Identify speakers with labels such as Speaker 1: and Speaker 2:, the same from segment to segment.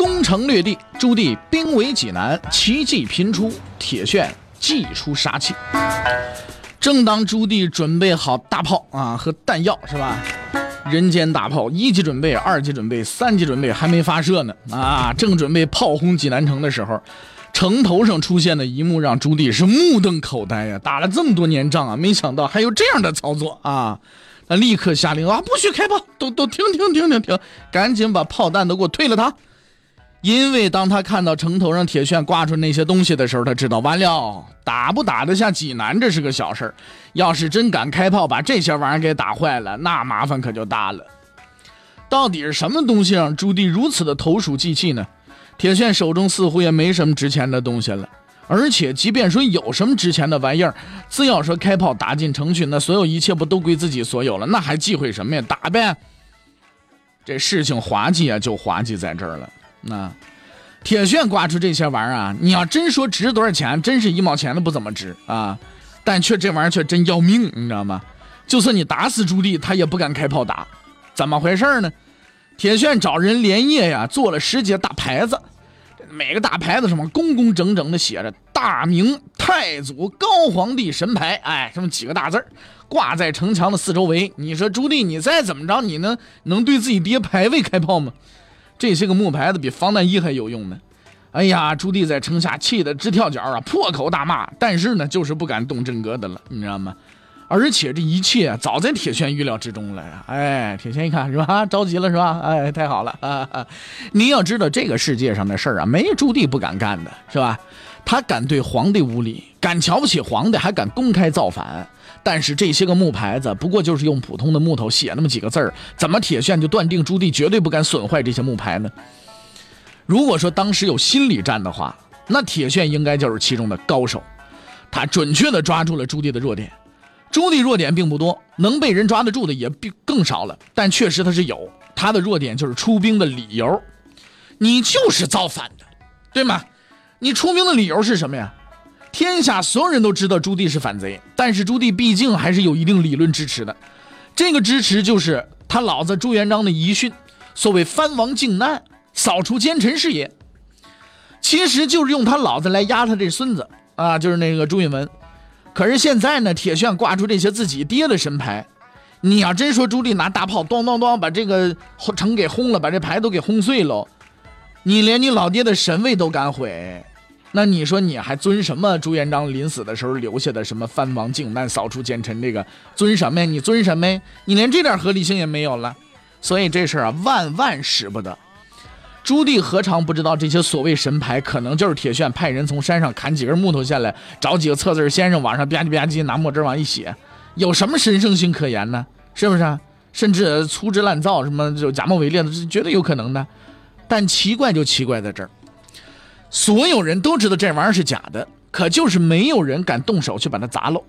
Speaker 1: 攻城略地，朱棣兵围济南，奇迹频出，铁铉祭出杀气。正当朱棣准备好大炮啊和弹药是吧？人间大炮一级准备，二级准备，三级准备还没发射呢啊！正准备炮轰济南城的时候，城头上出现的一幕让朱棣是目瞪口呆呀！打了这么多年仗啊，没想到还有这样的操作啊！他立刻下令啊，不许开炮，都都停停停停停，赶紧把炮弹都给我退了它。因为当他看到城头上铁铉挂出那些东西的时候，他知道完了，打不打得下济南这是个小事儿，要是真敢开炮把这些玩意儿给打坏了，那麻烦可就大了。到底是什么东西让朱棣如此的投鼠忌器呢？铁铉手中似乎也没什么值钱的东西了，而且即便说有什么值钱的玩意儿，只要说开炮打进城去，那所有一切不都归自己所有了？那还忌讳什么呀？打呗！这事情滑稽啊，就滑稽在这儿了。那铁铉挂出这些玩意儿啊，你要真说值多少钱，真是一毛钱都不怎么值啊。但却这玩意儿却真要命，你知道吗？就算你打死朱棣，他也不敢开炮打。怎么回事呢？铁铉找人连夜呀做了十节大牌子，每个大牌子上面工工整整的写着“大明太祖高皇帝神牌”，哎，这么几个大字儿挂在城墙的四周围。你说朱棣，你再怎么着，你能能对自己爹牌位开炮吗？这些个木牌子比防弹衣还有用呢！哎呀，朱棣在城下气得直跳脚啊，破口大骂。但是呢，就是不敢动真格的了，你知道吗？而且这一切早在铁铉预料之中了呀！哎，铁铉一看是吧，着急了是吧？哎，太好了啊！你要知道，这个世界上的事儿啊，没朱棣不敢干的，是吧？他敢对皇帝无礼，敢瞧不起皇帝，还敢公开造反。但是这些个木牌子，不过就是用普通的木头写那么几个字儿，怎么铁铉就断定朱棣绝对不敢损坏这些木牌呢？如果说当时有心理战的话，那铁铉应该就是其中的高手，他准确的抓住了朱棣的弱点。朱棣弱点并不多，能被人抓得住的也并更少了，但确实他是有，他的弱点就是出兵的理由。你就是造反的，对吗？你出兵的理由是什么呀？天下所有人都知道朱棣是反贼，但是朱棣毕竟还是有一定理论支持的。这个支持就是他老子朱元璋的遗训，所谓藩王靖难，扫除奸臣是也。其实就是用他老子来压他这孙子啊，就是那个朱允文。可是现在呢，铁铉挂出这些自己爹的神牌，你要真说朱棣拿大炮咚咚咚把这个城给轰了，把这牌都给轰碎了，你连你老爹的神位都敢毁。那你说你还尊什么？朱元璋临死的时候留下的什么藩王靖难、扫除奸臣，这个尊什么呀？你尊什么呀？你连这点合理性也没有了。所以这事儿啊，万万使不得。朱棣何尝不知道这些所谓神牌，可能就是铁铉派人从山上砍几根木头下来，找几个测字先生往上吧唧吧唧拿墨汁往一写，有什么神圣性可言呢？是不是？甚至粗制滥造，什么就假冒伪劣的，是绝对有可能的。但奇怪就奇怪在这儿。所有人都知道这玩意儿是假的，可就是没有人敢动手去把它砸喽。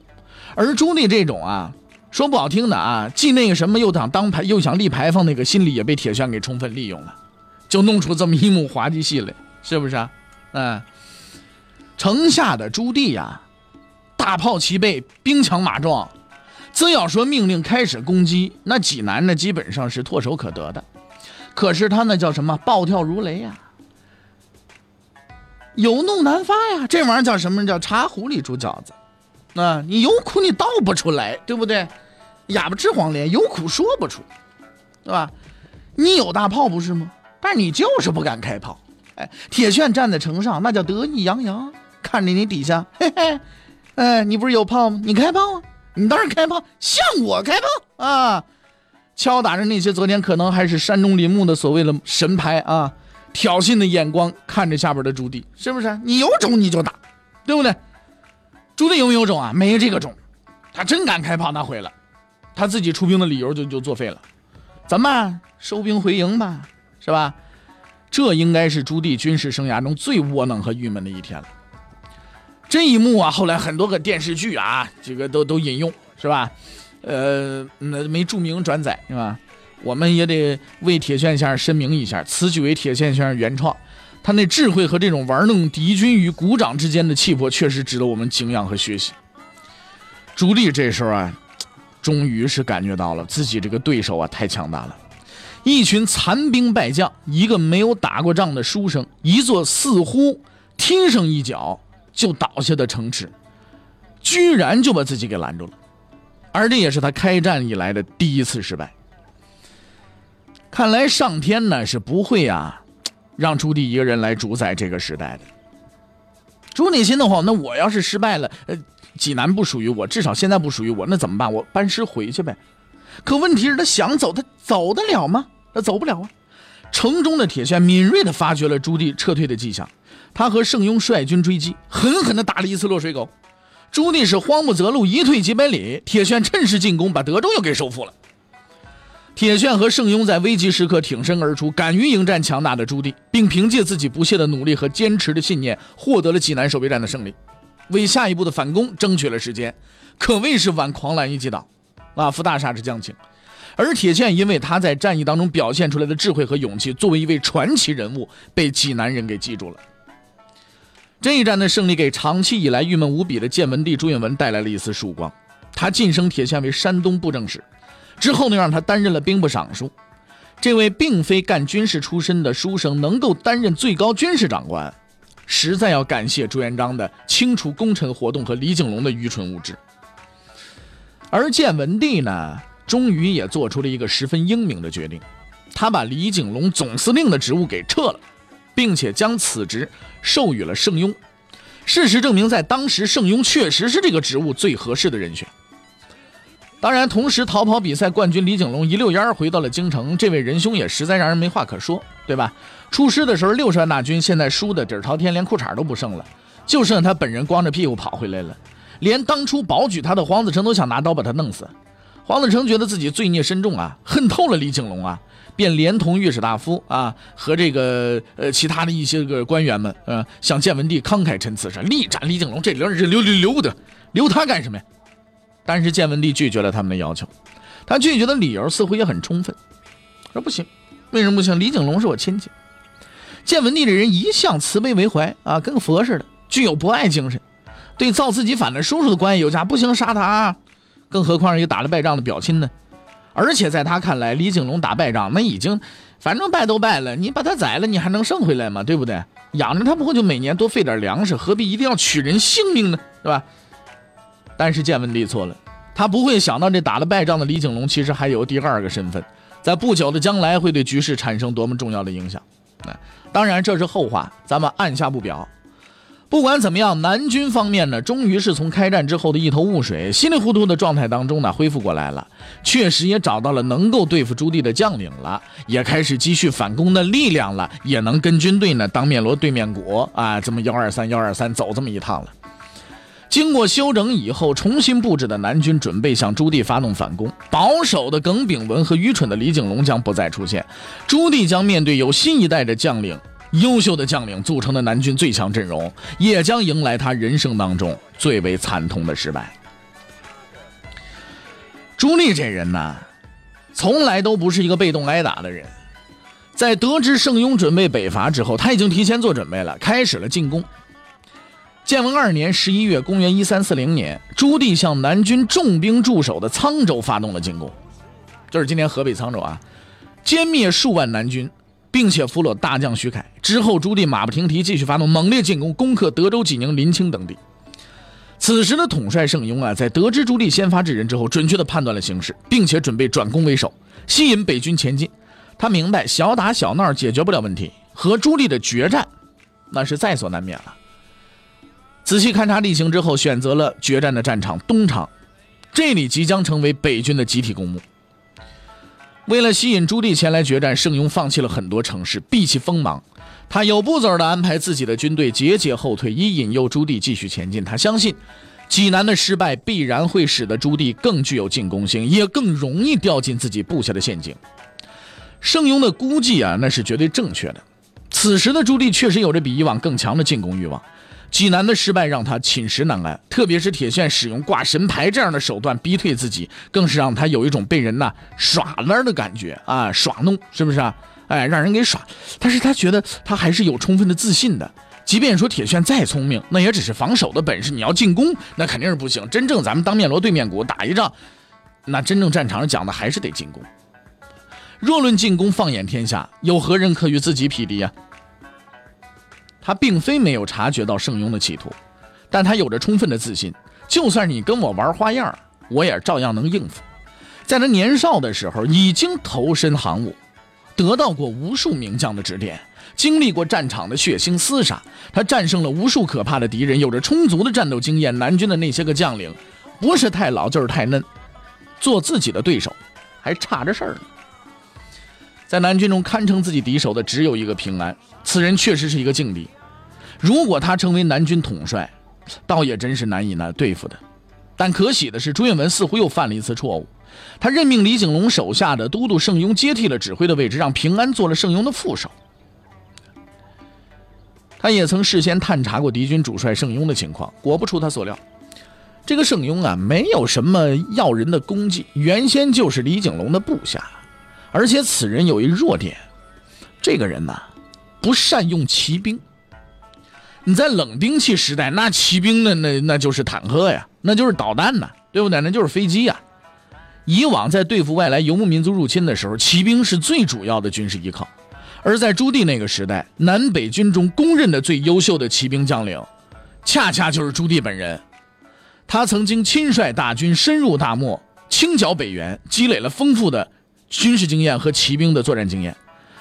Speaker 1: 而朱棣这种啊，说不好听的啊，既那个什么又想当牌又想立牌坊，那个心理也被铁铉给充分利用了，就弄出这么一幕滑稽戏来，是不是啊？嗯，城下的朱棣呀，大炮齐备，兵强马壮，只要说命令开始攻击，那济南呢基本上是唾手可得的。可是他那叫什么暴跳如雷呀？有怒难发呀，这玩意儿叫什么？叫茶壶里煮饺子。啊，你有苦你倒不出来，对不对？哑巴吃黄连，有苦说不出，对吧？你有大炮不是吗？但是你就是不敢开炮。哎，铁铉站在城上，那叫得意洋洋，看着你底下，嘿嘿，哎，你不是有炮吗？你开炮啊！你当然开炮，向我开炮啊！敲打着那些昨天可能还是山中林木的所谓的神牌啊！挑衅的眼光看着下边的朱棣，是不是？你有种你就打，对不对？朱棣有没有种啊？没这个种，他真敢开炮，那毁了，他自己出兵的理由就就作废了。怎么办？收兵回营吧，是吧？这应该是朱棣军事生涯中最窝囊和郁闷的一天了。这一幕啊，后来很多个电视剧啊，这个都都引用，是吧？呃，那没注明转载，是吧？我们也得为铁线先生申明一下，此举为铁线先生原创，他那智慧和这种玩弄敌军于股掌之间的气魄，确实值得我们敬仰和学习。朱棣这时候啊，终于是感觉到了自己这个对手啊太强大了，一群残兵败将，一个没有打过仗的书生，一座似乎踢上一脚就倒下的城池，居然就把自己给拦住了，而这也是他开战以来的第一次失败。看来上天呢是不会啊，让朱棣一个人来主宰这个时代的。朱棣心的话，那我要是失败了，呃。济南不属于我，至少现在不属于我，那怎么办？我班师回去呗。可问题是，他想走，他走得了吗？他走不了啊。城中的铁线敏锐地发觉了朱棣撤退的迹象，他和盛庸率军追击，狠狠地打了一次落水狗。朱棣是慌不择路，一退几百里，铁线趁势进攻，把德州又给收复了。铁铉和盛庸在危急时刻挺身而出，敢于迎战强大的朱棣，并凭借自己不懈的努力和坚持的信念，获得了济南守备战的胜利。为下一步的反攻争取了时间，可谓是挽狂澜于既倒，啊，扶大厦之将倾。而铁铉因为他在战役当中表现出来的智慧和勇气，作为一位传奇人物，被济南人给记住了。这一战的胜利给长期以来郁闷无比的建文帝朱允文带来了一丝曙光，他晋升铁铉为山东布政使，之后呢，让他担任了兵部尚书。这位并非干军事出身的书生，能够担任最高军事长官。实在要感谢朱元璋的清除功臣活动和李景龙的愚蠢无知，而建文帝呢，终于也做出了一个十分英明的决定，他把李景龙总司令的职务给撤了，并且将此职授予了盛庸。事实证明，在当时，盛庸确实是这个职务最合适的人选。当然，同时逃跑比赛冠军李景龙一溜烟回到了京城，这位仁兄也实在让人没话可说，对吧？出师的时候六十万大军，现在输的底儿朝天，连裤衩都不剩了，就剩他本人光着屁股跑回来了。连当初保举他的黄子成都想拿刀把他弄死。黄子成觉得自己罪孽深重啊，恨透了李景龙啊，便连同御史大夫啊和这个呃其他的一些个官员们，呃向建文帝慷慨陈词，说力斩李景龙，这留留留留不得，留他干什么呀？但是建文帝拒绝了他们的要求，他拒绝的理由似乎也很充分，说不行，为什么不行？李景龙是我亲戚。建文帝这人一向慈悲为怀啊，跟佛似的，具有博爱精神，对造自己反的叔叔的关系有加，不行杀他。更何况一个打了败仗的表亲呢？而且在他看来，李景龙打败仗那已经，反正败都败了，你把他宰了，你还能剩回来吗？对不对？养着他不会就每年多费点粮食，何必一定要取人性命呢？是吧？但是建文帝错了，他不会想到这打了败仗的李景龙其实还有第二个身份，在不久的将来会对局势产生多么重要的影响。那当然这是后话，咱们按下不表。不管怎么样，南军方面呢，终于是从开战之后的一头雾水、稀里糊涂的状态当中呢恢复过来了，确实也找到了能够对付朱棣的将领了，也开始积蓄反攻的力量了，也能跟军队呢当面锣对面鼓啊，这么幺二三幺二三走这么一趟了。经过休整以后，重新布置的南军准备向朱棣发动反攻。保守的耿炳文和愚蠢的李景龙将不再出现，朱棣将面对有新一代的将领、优秀的将领组成的南军最强阵容，也将迎来他人生当中最为惨痛的失败。朱棣这人呢，从来都不是一个被动挨打的人。在得知盛庸准备北伐之后，他已经提前做准备了，开始了进攻。建文二年十一月，公元一三四零年，朱棣向南军重兵驻守的沧州发动了进攻，就是今天河北沧州啊，歼灭数万南军，并且俘虏大将徐凯。之后，朱棣马不停蹄，继续发动猛烈进攻，攻克德州、济宁、临清等地。此时的统帅盛庸啊，在得知朱棣先发制人之后，准确地判断了形势，并且准备转攻为守，吸引北军前进。他明白小打小闹解决不了问题，和朱棣的决战，那是在所难免了。仔细勘察地形之后，选择了决战的战场东厂，这里即将成为北军的集体公墓。为了吸引朱棣前来决战，盛庸放弃了很多城市，避其锋芒。他有步骤地安排自己的军队节节后退，以引诱朱棣继续前进。他相信，济南的失败必然会使得朱棣更具有进攻性，也更容易掉进自己布下的陷阱。盛庸的估计啊，那是绝对正确的。此时的朱棣确实有着比以往更强的进攻欲望。济南的失败让他寝食难安，特别是铁铉使用挂神牌这样的手段逼退自己，更是让他有一种被人呐耍了的感觉啊，耍弄是不是啊？哎，让人给耍。但是他觉得他还是有充分的自信的，即便说铁铉再聪明，那也只是防守的本事，你要进攻那肯定是不行。真正咱们当面锣对面鼓打一仗，那真正战场上讲的还是得进攻。若论进攻，放眼天下，有何人可与自己匹敌呀？他并非没有察觉到盛庸的企图，但他有着充分的自信，就算你跟我玩花样，我也照样能应付。在他年少的时候，已经投身行伍，得到过无数名将的指点，经历过战场的血腥厮杀，他战胜了无数可怕的敌人，有着充足的战斗经验。南军的那些个将领，不是太老就是太嫩，做自己的对手还差着事儿呢。在南军中堪称自己敌手的只有一个平安，此人确实是一个劲敌。如果他成为南军统帅，倒也真是难以难对付的。但可喜的是，朱允文似乎又犯了一次错误。他任命李景龙手下的都督盛庸接替了指挥的位置，让平安做了盛庸的副手。他也曾事先探查过敌军主帅盛庸的情况，果不出他所料，这个盛庸啊，没有什么要人的功绩，原先就是李景龙的部下。而且此人有一弱点，这个人呐，不善用骑兵。你在冷兵器时代，那骑兵呢，那那就是坦克呀，那就是导弹呐，对不对？那就是飞机呀。以往在对付外来游牧民族入侵的时候，骑兵是最主要的军事依靠。而在朱棣那个时代，南北军中公认的最优秀的骑兵将领，恰恰就是朱棣本人。他曾经亲率大军深入大漠，清剿北元，积累了丰富的。军事经验和骑兵的作战经验，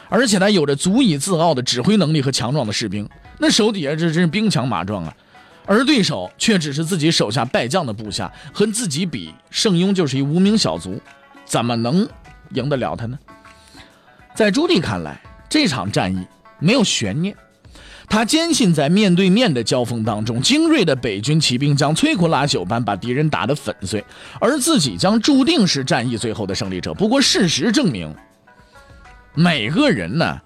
Speaker 1: 而且他有着足以自傲的指挥能力和强壮的士兵，那手底下这真是兵强马壮啊！而对手却只是自己手下败将的部下，和自己比，圣庸就是一无名小卒，怎么能赢得了他呢？在朱棣看来，这场战役没有悬念。他坚信，在面对面的交锋当中，精锐的北军骑兵将摧枯拉朽般把敌人打得粉碎，而自己将注定是战役最后的胜利者。不过，事实证明，每个人呢，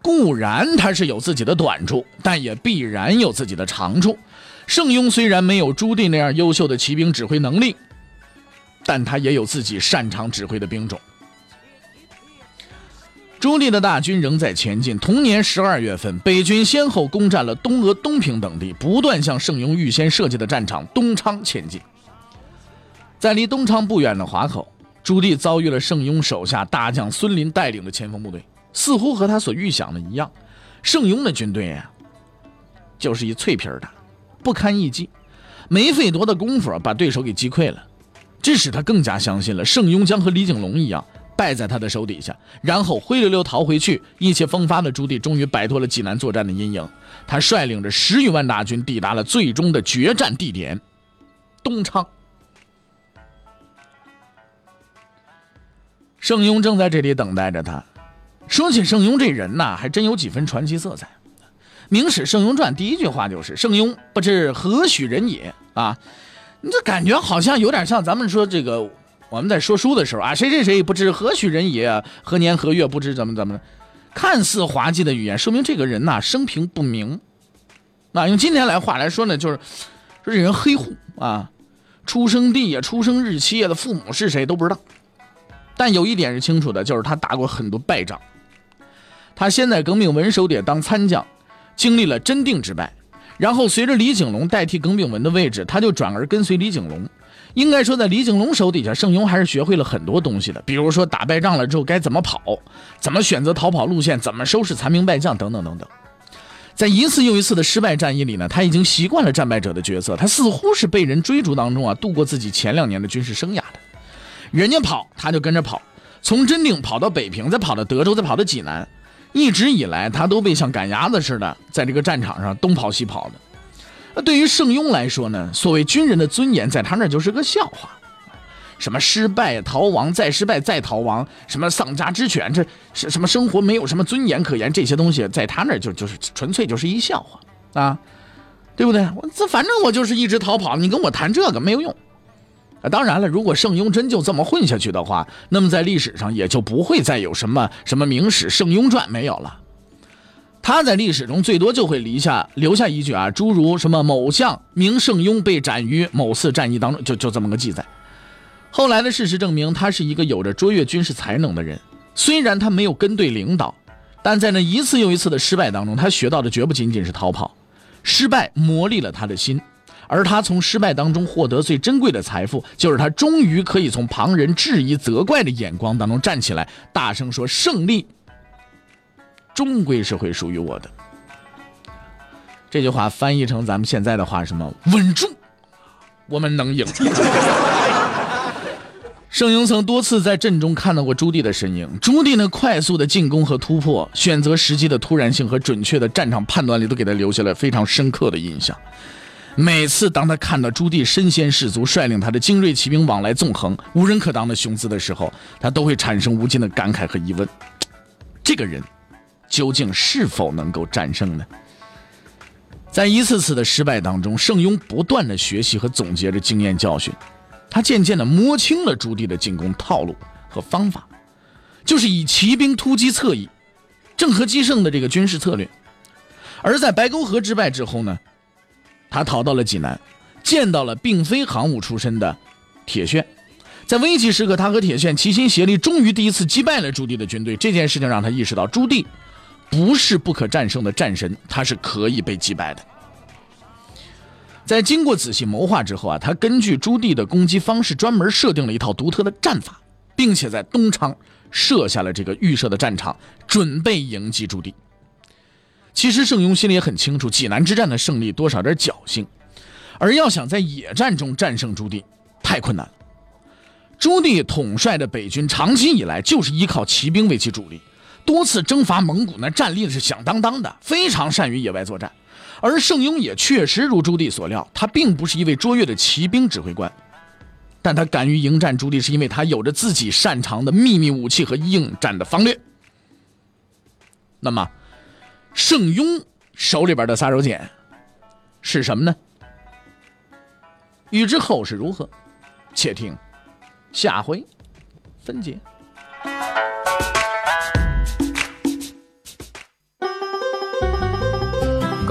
Speaker 1: 固然他是有自己的短处，但也必然有自己的长处。圣庸虽然没有朱棣那样优秀的骑兵指挥能力，但他也有自己擅长指挥的兵种。朱棣的大军仍在前进。同年十二月份，北军先后攻占了东阿、东平等地，不断向盛庸预先设计的战场东昌前进。在离东昌不远的华口，朱棣遭遇了盛庸手下大将孙林带领的前锋部队。似乎和他所预想的一样，盛庸的军队呀，就是一脆皮儿的，不堪一击。没费多大功夫把对手给击溃了，这使他更加相信了盛庸将和李景龙一样。败在他的手底下，然后灰溜溜逃回去。意气风发的朱棣终于摆脱了济南作战的阴影，他率领着十余万大军抵达了最终的决战地点——东昌。盛庸正在这里等待着他。说起盛庸这人呐，还真有几分传奇色彩。《明史·盛庸传》第一句话就是：“盛庸不知何许人也。”啊，你这感觉好像有点像咱们说这个。我们在说书的时候啊，谁谁谁不知何许人也，何年何月不知怎么怎么，看似滑稽的语言，说明这个人呐生平不明。那用今天来话来说呢，就是说这人黑户啊，出生地呀、出生日期呀的父母是谁都不知道。但有一点是清楚的，就是他打过很多败仗。他先在耿炳文手底下当参将，经历了真定之败，然后随着李景龙代替耿炳文的位置，他就转而跟随李景龙。应该说，在李景龙手底下，盛庸还是学会了很多东西的。比如说，打败仗了之后该怎么跑，怎么选择逃跑路线，怎么收拾残兵败将，等等等等。在一次又一次的失败战役里呢，他已经习惯了战败者的角色。他似乎是被人追逐当中啊度过自己前两年的军事生涯的。人家跑，他就跟着跑，从真定跑到北平，再跑到德州，再跑到济南，一直以来他都被像赶鸭子似的在这个战场上东跑西跑的。那对于圣庸来说呢，所谓军人的尊严，在他那就是个笑话。什么失败逃亡，再失败再逃亡，什么丧家之犬，这是什么生活没有什么尊严可言，这些东西在他那就就是纯粹就是一笑话啊，对不对？我这反正我就是一直逃跑，你跟我谈这个没有用。当然了，如果圣庸真就这么混下去的话，那么在历史上也就不会再有什么什么《明史·圣庸传》没有了。他在历史中最多就会留下留下一句啊，诸如什么某项名圣庸被斩于某次战役当中，就就这么个记载。后来的事实证明，他是一个有着卓越军事才能的人。虽然他没有跟对领导，但在那一次又一次的失败当中，他学到的绝不仅仅是逃跑。失败磨砺了他的心，而他从失败当中获得最珍贵的财富，就是他终于可以从旁人质疑责怪的眼光当中站起来，大声说：“胜利。”终归是会属于我的。这句话翻译成咱们现在的话，什么？稳住，我们能赢。盛庸曾多次在阵中看到过朱棣的身影，朱棣那快速的进攻和突破，选择时机的突然性和准确的战场判断力，都给他留下了非常深刻的印象。每次当他看到朱棣身先士卒，率领他的精锐骑兵往来纵横、无人可挡的雄姿的时候，他都会产生无尽的感慨和疑问：这个人。究竟是否能够战胜呢？在一次次的失败当中，盛庸不断的学习和总结着经验教训，他渐渐的摸清了朱棣的进攻套路和方法，就是以骑兵突击侧翼，正合击胜的这个军事策略。而在白沟河之败之后呢，他逃到了济南，见到了并非行伍出身的铁铉。在危急时刻，他和铁铉齐心协力，终于第一次击败了朱棣的军队。这件事情让他意识到朱棣。不是不可战胜的战神，他是可以被击败的。在经过仔细谋划之后啊，他根据朱棣的攻击方式，专门设定了一套独特的战法，并且在东昌设下了这个预设的战场，准备迎击朱棣。其实盛庸心里也很清楚，济南之战的胜利多少点侥幸，而要想在野战中战胜朱棣，太困难了。朱棣统帅的北军长期以来就是依靠骑兵为其主力。多次征伐蒙古，那战力是响当当的，非常善于野外作战。而盛庸也确实如朱棣所料，他并不是一位卓越的骑兵指挥官，但他敢于迎战朱棣，是因为他有着自己擅长的秘密武器和应战的方略。那么，盛庸手里边的杀手锏是什么呢？欲知后事如何，且听下回分解。